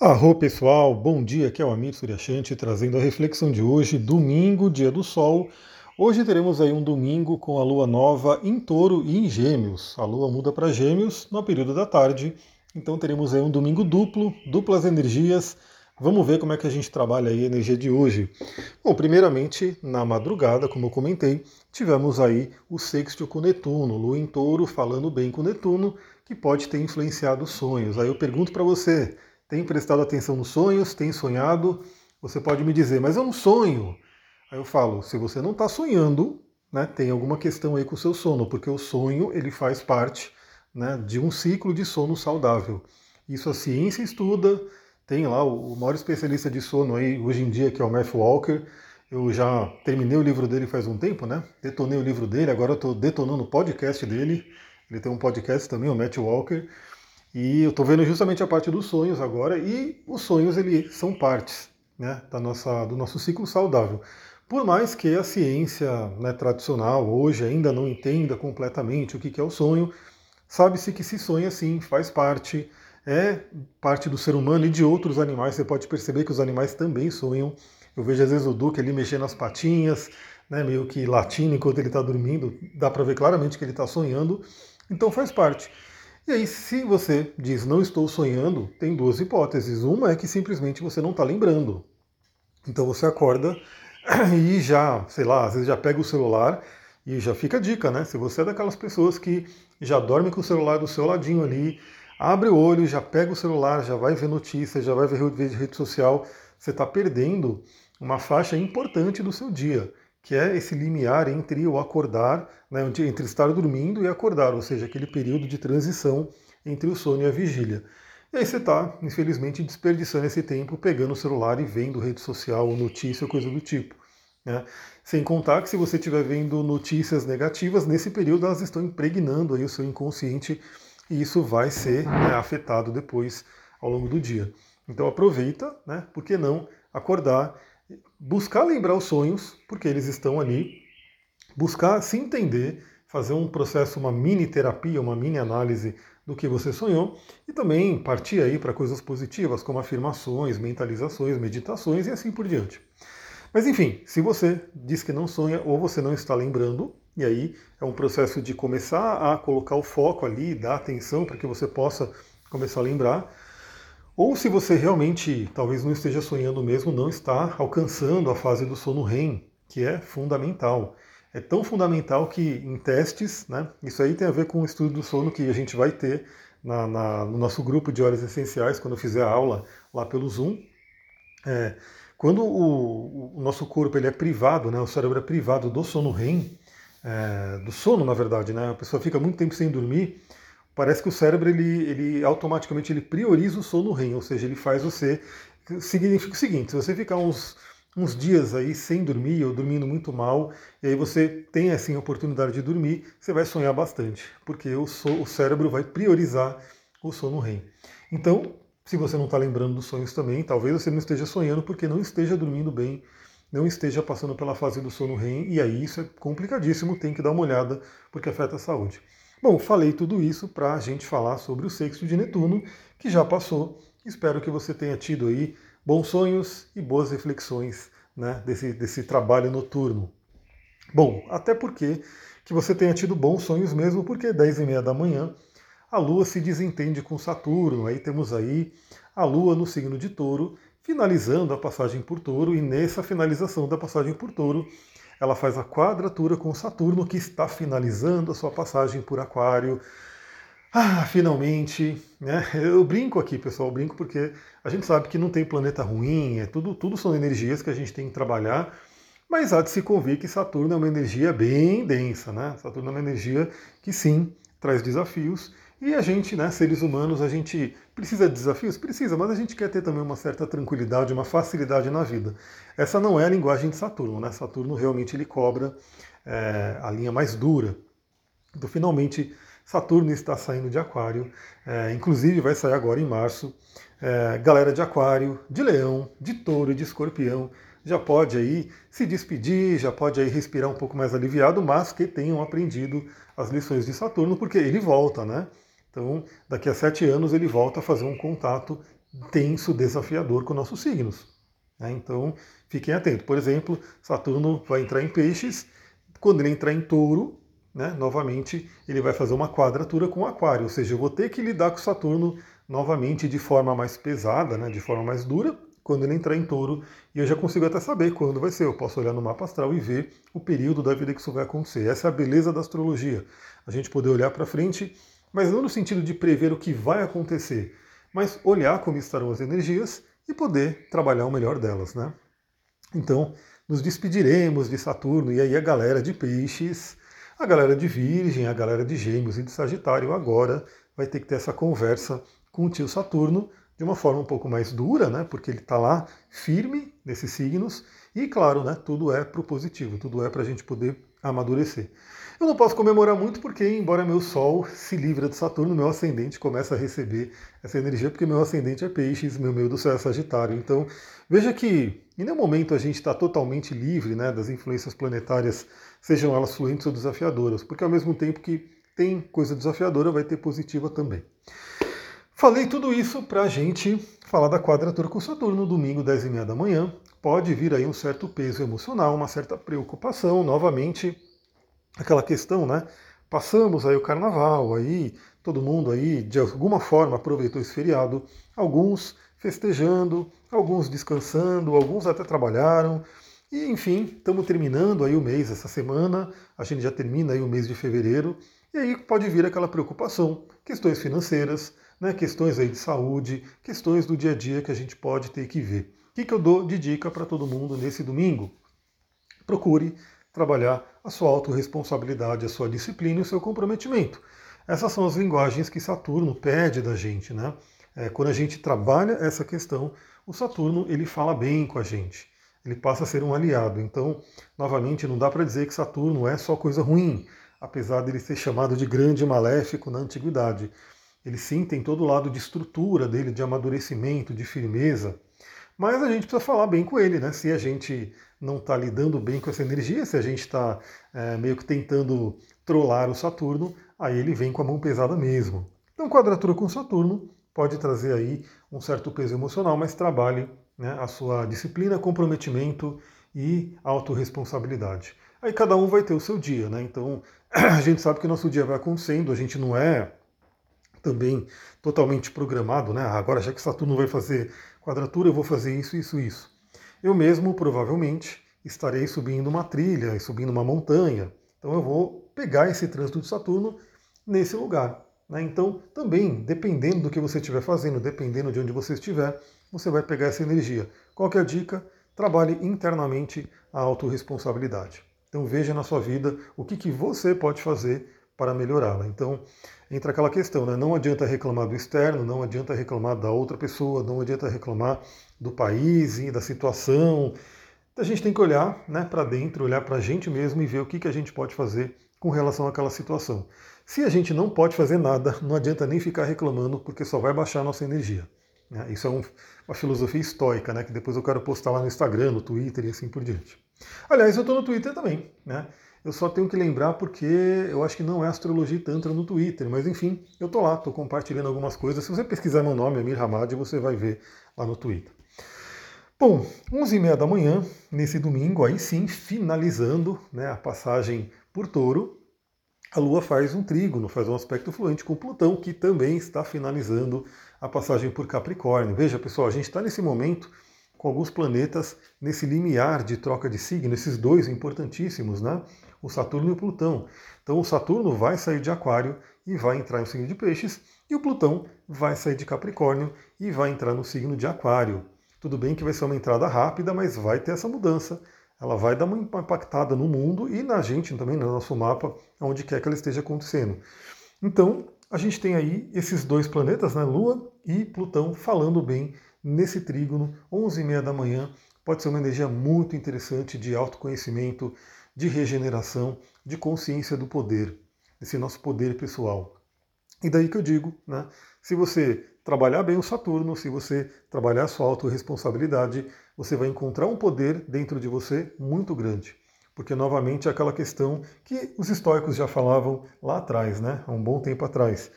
Arro pessoal, bom dia, aqui é o Amir Suryashanti trazendo a reflexão de hoje, domingo, dia do sol. Hoje teremos aí um domingo com a lua nova em touro e em gêmeos. A lua muda para gêmeos no período da tarde, então teremos aí um domingo duplo, duplas energias. Vamos ver como é que a gente trabalha aí a energia de hoje. Bom, primeiramente, na madrugada, como eu comentei, tivemos aí o sexto com Netuno, lua em touro falando bem com Netuno, que pode ter influenciado os sonhos. Aí eu pergunto para você, tem prestado atenção nos sonhos? Tem sonhado? Você pode me dizer, mas eu não sonho. Aí eu falo, se você não está sonhando, né, tem alguma questão aí com o seu sono, porque o sonho ele faz parte né, de um ciclo de sono saudável. Isso a ciência estuda, tem lá o maior especialista de sono aí hoje em dia, que é o Matthew Walker. Eu já terminei o livro dele faz um tempo, né? Detonei o livro dele, agora eu estou detonando o podcast dele. Ele tem um podcast também, o Matthew Walker. E eu estou vendo justamente a parte dos sonhos agora, e os sonhos eles são partes né, da nossa, do nosso ciclo saudável. Por mais que a ciência né, tradicional hoje ainda não entenda completamente o que é o sonho, sabe-se que se sonha sim, faz parte, é parte do ser humano e de outros animais. Você pode perceber que os animais também sonham. Eu vejo às vezes o Duque ali mexendo as patinhas, né, meio que latindo enquanto ele está dormindo, dá para ver claramente que ele está sonhando. Então faz parte. E aí, se você diz não estou sonhando, tem duas hipóteses. Uma é que simplesmente você não está lembrando. Então você acorda e já, sei lá, às vezes já pega o celular e já fica a dica, né? Se você é daquelas pessoas que já dorme com o celular do seu ladinho ali, abre o olho, já pega o celular, já vai ver notícias, já vai ver rede social, você está perdendo uma faixa importante do seu dia que é esse limiar entre o acordar, né, entre estar dormindo e acordar, ou seja, aquele período de transição entre o sono e a vigília. E aí você está, infelizmente, desperdiçando esse tempo pegando o celular e vendo rede social, notícia, coisa do tipo. Né? Sem contar que se você estiver vendo notícias negativas, nesse período elas estão impregnando aí o seu inconsciente e isso vai ser né, afetado depois ao longo do dia. Então aproveita, né, por que não acordar buscar lembrar os sonhos, porque eles estão ali, buscar se entender, fazer um processo, uma mini terapia, uma mini análise do que você sonhou e também partir aí para coisas positivas, como afirmações, mentalizações, meditações e assim por diante. Mas enfim, se você diz que não sonha ou você não está lembrando, e aí é um processo de começar a colocar o foco ali, dar atenção para que você possa começar a lembrar, ou se você realmente talvez não esteja sonhando mesmo, não está alcançando a fase do sono REM, que é fundamental. É tão fundamental que em testes, né, isso aí tem a ver com o estudo do sono que a gente vai ter na, na, no nosso grupo de horas essenciais, quando eu fizer a aula lá pelo Zoom. É, quando o, o, nosso corpo ele é privado, né, o cérebro é privado do sono REM, é, do sono na verdade, né, a pessoa fica muito tempo sem dormir, parece que o cérebro ele, ele automaticamente ele prioriza o sono REM, ou seja, ele faz você significa o seguinte: se você ficar uns, uns dias aí sem dormir ou dormindo muito mal, e aí você tem assim a oportunidade de dormir, você vai sonhar bastante, porque o, so, o cérebro vai priorizar o sono REM. Então, se você não está lembrando dos sonhos também, talvez você não esteja sonhando porque não esteja dormindo bem, não esteja passando pela fase do sono REM, e aí isso é complicadíssimo, tem que dar uma olhada porque afeta a saúde. Bom, falei tudo isso para a gente falar sobre o sexto de Netuno, que já passou. Espero que você tenha tido aí bons sonhos e boas reflexões né, desse, desse trabalho noturno. Bom, até porque que você tenha tido bons sonhos mesmo, porque 10 e meia da manhã a Lua se desentende com Saturno. Aí temos aí a Lua no signo de Touro, finalizando a passagem por Touro, e nessa finalização da passagem por Touro, ela faz a quadratura com Saturno, que está finalizando a sua passagem por Aquário. Ah, finalmente, né? Eu brinco aqui, pessoal, brinco porque a gente sabe que não tem planeta ruim, é tudo, tudo são energias que a gente tem que trabalhar, mas há de se convir que Saturno é uma energia bem densa, né? Saturno é uma energia que sim traz desafios e a gente, né, seres humanos, a gente precisa de desafios? Precisa, mas a gente quer ter também uma certa tranquilidade, uma facilidade na vida. Essa não é a linguagem de Saturno, né? Saturno realmente ele cobra é, a linha mais dura. Então, finalmente, Saturno está saindo de Aquário, é, inclusive vai sair agora em março. É, galera de Aquário, de Leão, de Touro e de Escorpião já pode aí se despedir, já pode aí respirar um pouco mais aliviado, mas que tenham aprendido as lições de Saturno, porque ele volta, né? Então, daqui a sete anos ele volta a fazer um contato tenso, desafiador com nossos signos. Né? Então, fiquem atentos. Por exemplo, Saturno vai entrar em peixes, quando ele entrar em touro, né, novamente ele vai fazer uma quadratura com o aquário, ou seja, eu vou ter que lidar com Saturno novamente de forma mais pesada, né, de forma mais dura, quando ele entrar em touro, e eu já consigo até saber quando vai ser. Eu posso olhar no mapa astral e ver o período da vida que isso vai acontecer. Essa é a beleza da astrologia. A gente poder olhar para frente, mas não no sentido de prever o que vai acontecer, mas olhar como estarão as energias e poder trabalhar o melhor delas, né? Então, nos despediremos de Saturno e aí a galera de Peixes, a galera de Virgem, a galera de Gêmeos e de Sagitário agora vai ter que ter essa conversa com o tio Saturno de uma forma um pouco mais dura, né? Porque ele está lá firme nesses signos e, claro, né? Tudo é para o positivo, tudo é para a gente poder amadurecer. Eu não posso comemorar muito porque, embora meu Sol se livre de Saturno, meu ascendente começa a receber essa energia, porque meu ascendente é peixes, meu meio do céu é Sagitário. Então, veja que em nenhum momento a gente está totalmente livre né, das influências planetárias, sejam elas fluentes ou desafiadoras, porque ao mesmo tempo que tem coisa desafiadora, vai ter positiva também. Falei tudo isso para a gente falar da quadratura com Saturno, domingo, 10 e meia da manhã. Pode vir aí um certo peso emocional, uma certa preocupação, novamente aquela questão, né? Passamos aí o carnaval, aí todo mundo aí de alguma forma aproveitou esse feriado, alguns festejando, alguns descansando, alguns até trabalharam. E enfim, estamos terminando aí o mês essa semana, a gente já termina aí o mês de fevereiro, e aí pode vir aquela preocupação, questões financeiras, né, questões aí de saúde, questões do dia a dia que a gente pode ter que ver. O que, que eu dou de dica para todo mundo nesse domingo? Procure trabalhar a sua autorresponsabilidade, a sua disciplina e o seu comprometimento. Essas são as linguagens que Saturno pede da gente, né? É, quando a gente trabalha essa questão, o Saturno ele fala bem com a gente, ele passa a ser um aliado. Então, novamente, não dá para dizer que Saturno é só coisa ruim, apesar dele ser chamado de grande maléfico na antiguidade. Ele sim tem todo o lado de estrutura dele, de amadurecimento, de firmeza. Mas a gente precisa falar bem com ele, né? Se a gente não está lidando bem com essa energia, se a gente está é, meio que tentando trollar o Saturno, aí ele vem com a mão pesada mesmo. Então, quadratura com Saturno pode trazer aí um certo peso emocional, mas trabalhe né, a sua disciplina, comprometimento e autorresponsabilidade. Aí cada um vai ter o seu dia, né? Então a gente sabe que nosso dia vai acontecendo, a gente não é também totalmente programado, né? Agora já que Saturno vai fazer quadratura, eu vou fazer isso, isso, isso. Eu mesmo, provavelmente, estarei subindo uma trilha, subindo uma montanha. Então eu vou pegar esse trânsito de Saturno nesse lugar. Né? Então, também, dependendo do que você estiver fazendo, dependendo de onde você estiver, você vai pegar essa energia. Qualquer dica, trabalhe internamente a autorresponsabilidade. Então veja na sua vida o que, que você pode fazer para melhorá-la. Então, entra aquela questão, né? não adianta reclamar do externo, não adianta reclamar da outra pessoa, não adianta reclamar do país e da situação. A gente tem que olhar né, para dentro, olhar para a gente mesmo e ver o que, que a gente pode fazer com relação àquela situação. Se a gente não pode fazer nada, não adianta nem ficar reclamando, porque só vai baixar a nossa energia. Né? Isso é um, uma filosofia estoica, né, que depois eu quero postar lá no Instagram, no Twitter e assim por diante. Aliás, eu estou no Twitter também. Né? Eu só tenho que lembrar porque eu acho que não é Astrologia Tantra no Twitter, mas enfim, eu tô lá, tô compartilhando algumas coisas. Se você pesquisar meu nome, Amir Hamad, você vai ver lá no Twitter. Bom, 11h30 da manhã, nesse domingo, aí sim, finalizando né, a passagem por touro, a Lua faz um trígono, faz um aspecto fluente com Plutão, que também está finalizando a passagem por Capricórnio. Veja, pessoal, a gente está nesse momento com alguns planetas nesse limiar de troca de signo, esses dois importantíssimos, né? O Saturno e o Plutão. Então o Saturno vai sair de Aquário e vai entrar no signo de Peixes, e o Plutão vai sair de Capricórnio e vai entrar no signo de Aquário. Tudo bem que vai ser uma entrada rápida, mas vai ter essa mudança. Ela vai dar uma impactada no mundo e na gente também, no nosso mapa, onde quer que ela esteja acontecendo. Então, a gente tem aí esses dois planetas, né, Lua e Plutão, falando bem nesse trígono, 11h30 da manhã. Pode ser uma energia muito interessante de autoconhecimento, de regeneração, de consciência do poder, desse nosso poder pessoal. E daí que eu digo, né? Se você trabalhar bem o Saturno, se você trabalhar a sua autorresponsabilidade, você vai encontrar um poder dentro de você muito grande. Porque, novamente, é aquela questão que os estoicos já falavam lá atrás, né? há um bom tempo atrás.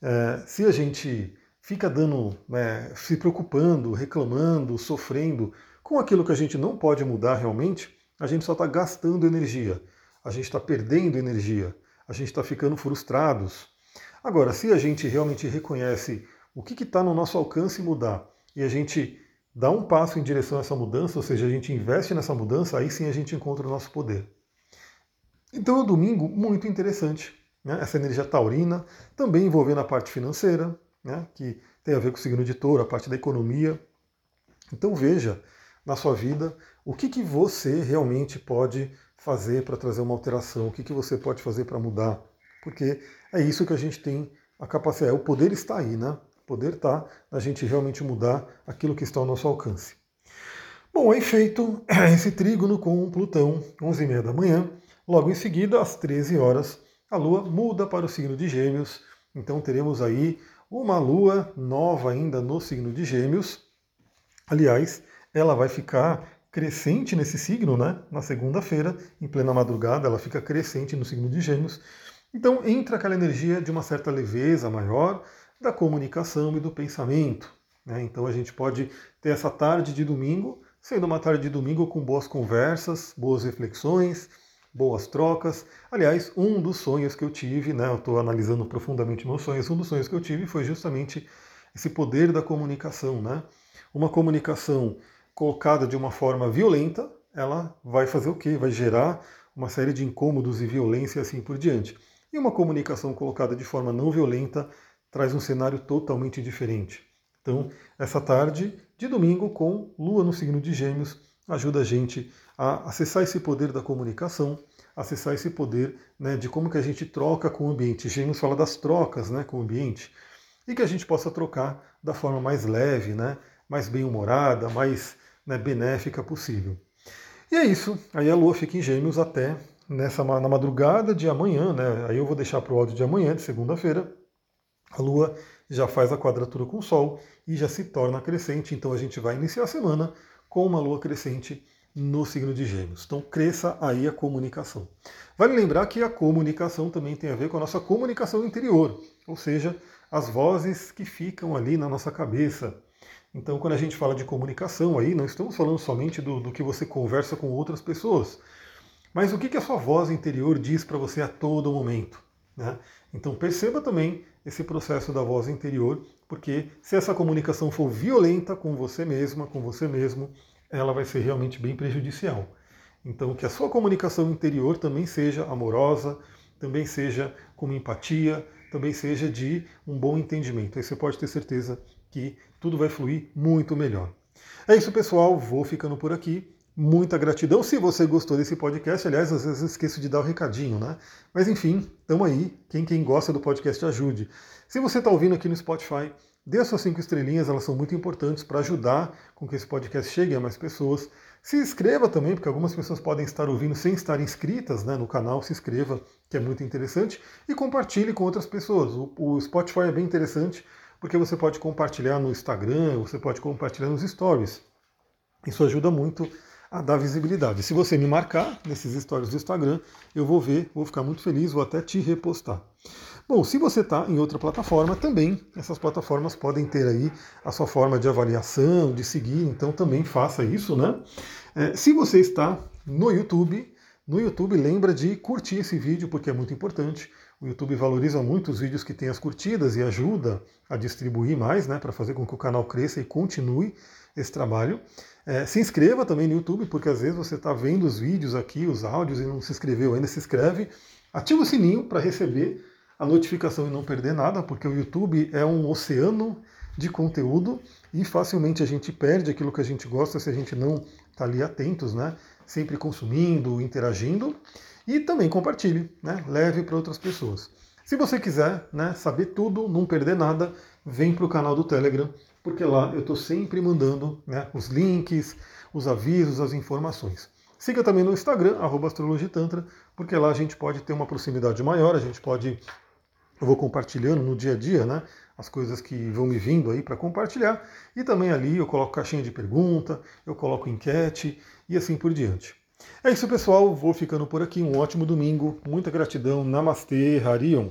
É, se a gente fica dando, né, se preocupando, reclamando, sofrendo com aquilo que a gente não pode mudar realmente, a gente só está gastando energia, a gente está perdendo energia, a gente está ficando frustrados. Agora, se a gente realmente reconhece o que está no nosso alcance mudar e a gente dá um passo em direção a essa mudança, ou seja, a gente investe nessa mudança, aí sim a gente encontra o nosso poder. Então é um domingo muito interessante. Né? Essa energia taurina, também envolvendo a parte financeira, né? que tem a ver com o signo de touro, a parte da economia. Então veja na sua vida o que, que você realmente pode fazer para trazer uma alteração, o que, que você pode fazer para mudar. Porque é isso que a gente tem a capacidade, o poder está aí, né? O poder está na gente realmente mudar aquilo que está ao nosso alcance. Bom, aí feito esse trígono com Plutão, 11h30 da manhã, logo em seguida, às 13 horas, a Lua muda para o signo de Gêmeos, então teremos aí uma Lua nova ainda no signo de Gêmeos. Aliás, ela vai ficar crescente nesse signo, né? Na segunda-feira, em plena madrugada, ela fica crescente no signo de Gêmeos. Então entra aquela energia de uma certa leveza maior da comunicação e do pensamento. Né? Então a gente pode ter essa tarde de domingo, sendo uma tarde de domingo com boas conversas, boas reflexões, boas trocas. Aliás, um dos sonhos que eu tive, né, eu estou analisando profundamente meus sonhos, um dos sonhos que eu tive foi justamente esse poder da comunicação. Né? Uma comunicação colocada de uma forma violenta, ela vai fazer o quê? Vai gerar uma série de incômodos e violência e assim por diante. E uma comunicação colocada de forma não violenta traz um cenário totalmente diferente. Então, essa tarde de domingo, com Lua no signo de Gêmeos, ajuda a gente a acessar esse poder da comunicação, acessar esse poder né, de como que a gente troca com o ambiente. Gêmeos fala das trocas né, com o ambiente e que a gente possa trocar da forma mais leve, né, mais bem-humorada, mais né, benéfica possível. E é isso. Aí a Lua fica em Gêmeos até nessa na madrugada de amanhã, né? Aí eu vou deixar para o áudio de amanhã, de segunda-feira. A Lua já faz a quadratura com o Sol e já se torna crescente. Então a gente vai iniciar a semana com uma Lua crescente no signo de Gêmeos. Então cresça aí a comunicação. Vale lembrar que a comunicação também tem a ver com a nossa comunicação interior, ou seja, as vozes que ficam ali na nossa cabeça. Então, quando a gente fala de comunicação aí, não estamos falando somente do, do que você conversa com outras pessoas, mas o que, que a sua voz interior diz para você a todo momento. Né? Então perceba também esse processo da voz interior, porque se essa comunicação for violenta com você mesma, com você mesmo, ela vai ser realmente bem prejudicial. Então, que a sua comunicação interior também seja amorosa, também seja com empatia, também seja de um bom entendimento. Aí você pode ter certeza que tudo vai fluir muito melhor. É isso, pessoal. Vou ficando por aqui. Muita gratidão. Se você gostou desse podcast, aliás, às vezes eu esqueço de dar o um recadinho, né? Mas enfim, estamos aí. Quem, quem gosta do podcast, ajude. Se você está ouvindo aqui no Spotify, Dê as suas cinco estrelinhas, elas são muito importantes para ajudar com que esse podcast chegue a mais pessoas. Se inscreva também, porque algumas pessoas podem estar ouvindo sem estar inscritas né, no canal. Se inscreva, que é muito interessante. E compartilhe com outras pessoas. O, o Spotify é bem interessante, porque você pode compartilhar no Instagram, você pode compartilhar nos stories. Isso ajuda muito a dar visibilidade. Se você me marcar nesses stories do Instagram, eu vou ver, vou ficar muito feliz, vou até te repostar. Bom, se você está em outra plataforma, também essas plataformas podem ter aí a sua forma de avaliação, de seguir, então também faça isso, né? É, se você está no YouTube, no YouTube lembra de curtir esse vídeo porque é muito importante. O YouTube valoriza muito os vídeos que têm as curtidas e ajuda a distribuir mais, né, para fazer com que o canal cresça e continue esse trabalho. É, se inscreva também no YouTube, porque às vezes você está vendo os vídeos aqui, os áudios e não se inscreveu ainda, se inscreve. Ativa o sininho para receber a notificação e não perder nada, porque o YouTube é um oceano de conteúdo e facilmente a gente perde aquilo que a gente gosta se a gente não está ali atentos, né? Sempre consumindo, interagindo. E também compartilhe, né? leve para outras pessoas. Se você quiser né, saber tudo, não perder nada, vem para o canal do Telegram, porque lá eu estou sempre mandando né, os links, os avisos, as informações. Siga também no Instagram, astrologitantra, porque lá a gente pode ter uma proximidade maior, a gente pode eu vou compartilhando no dia a dia, né? As coisas que vão me vindo aí para compartilhar. E também ali eu coloco caixinha de pergunta, eu coloco enquete e assim por diante. É isso, pessoal. Vou ficando por aqui. Um ótimo domingo. Muita gratidão. Namastê, Harion.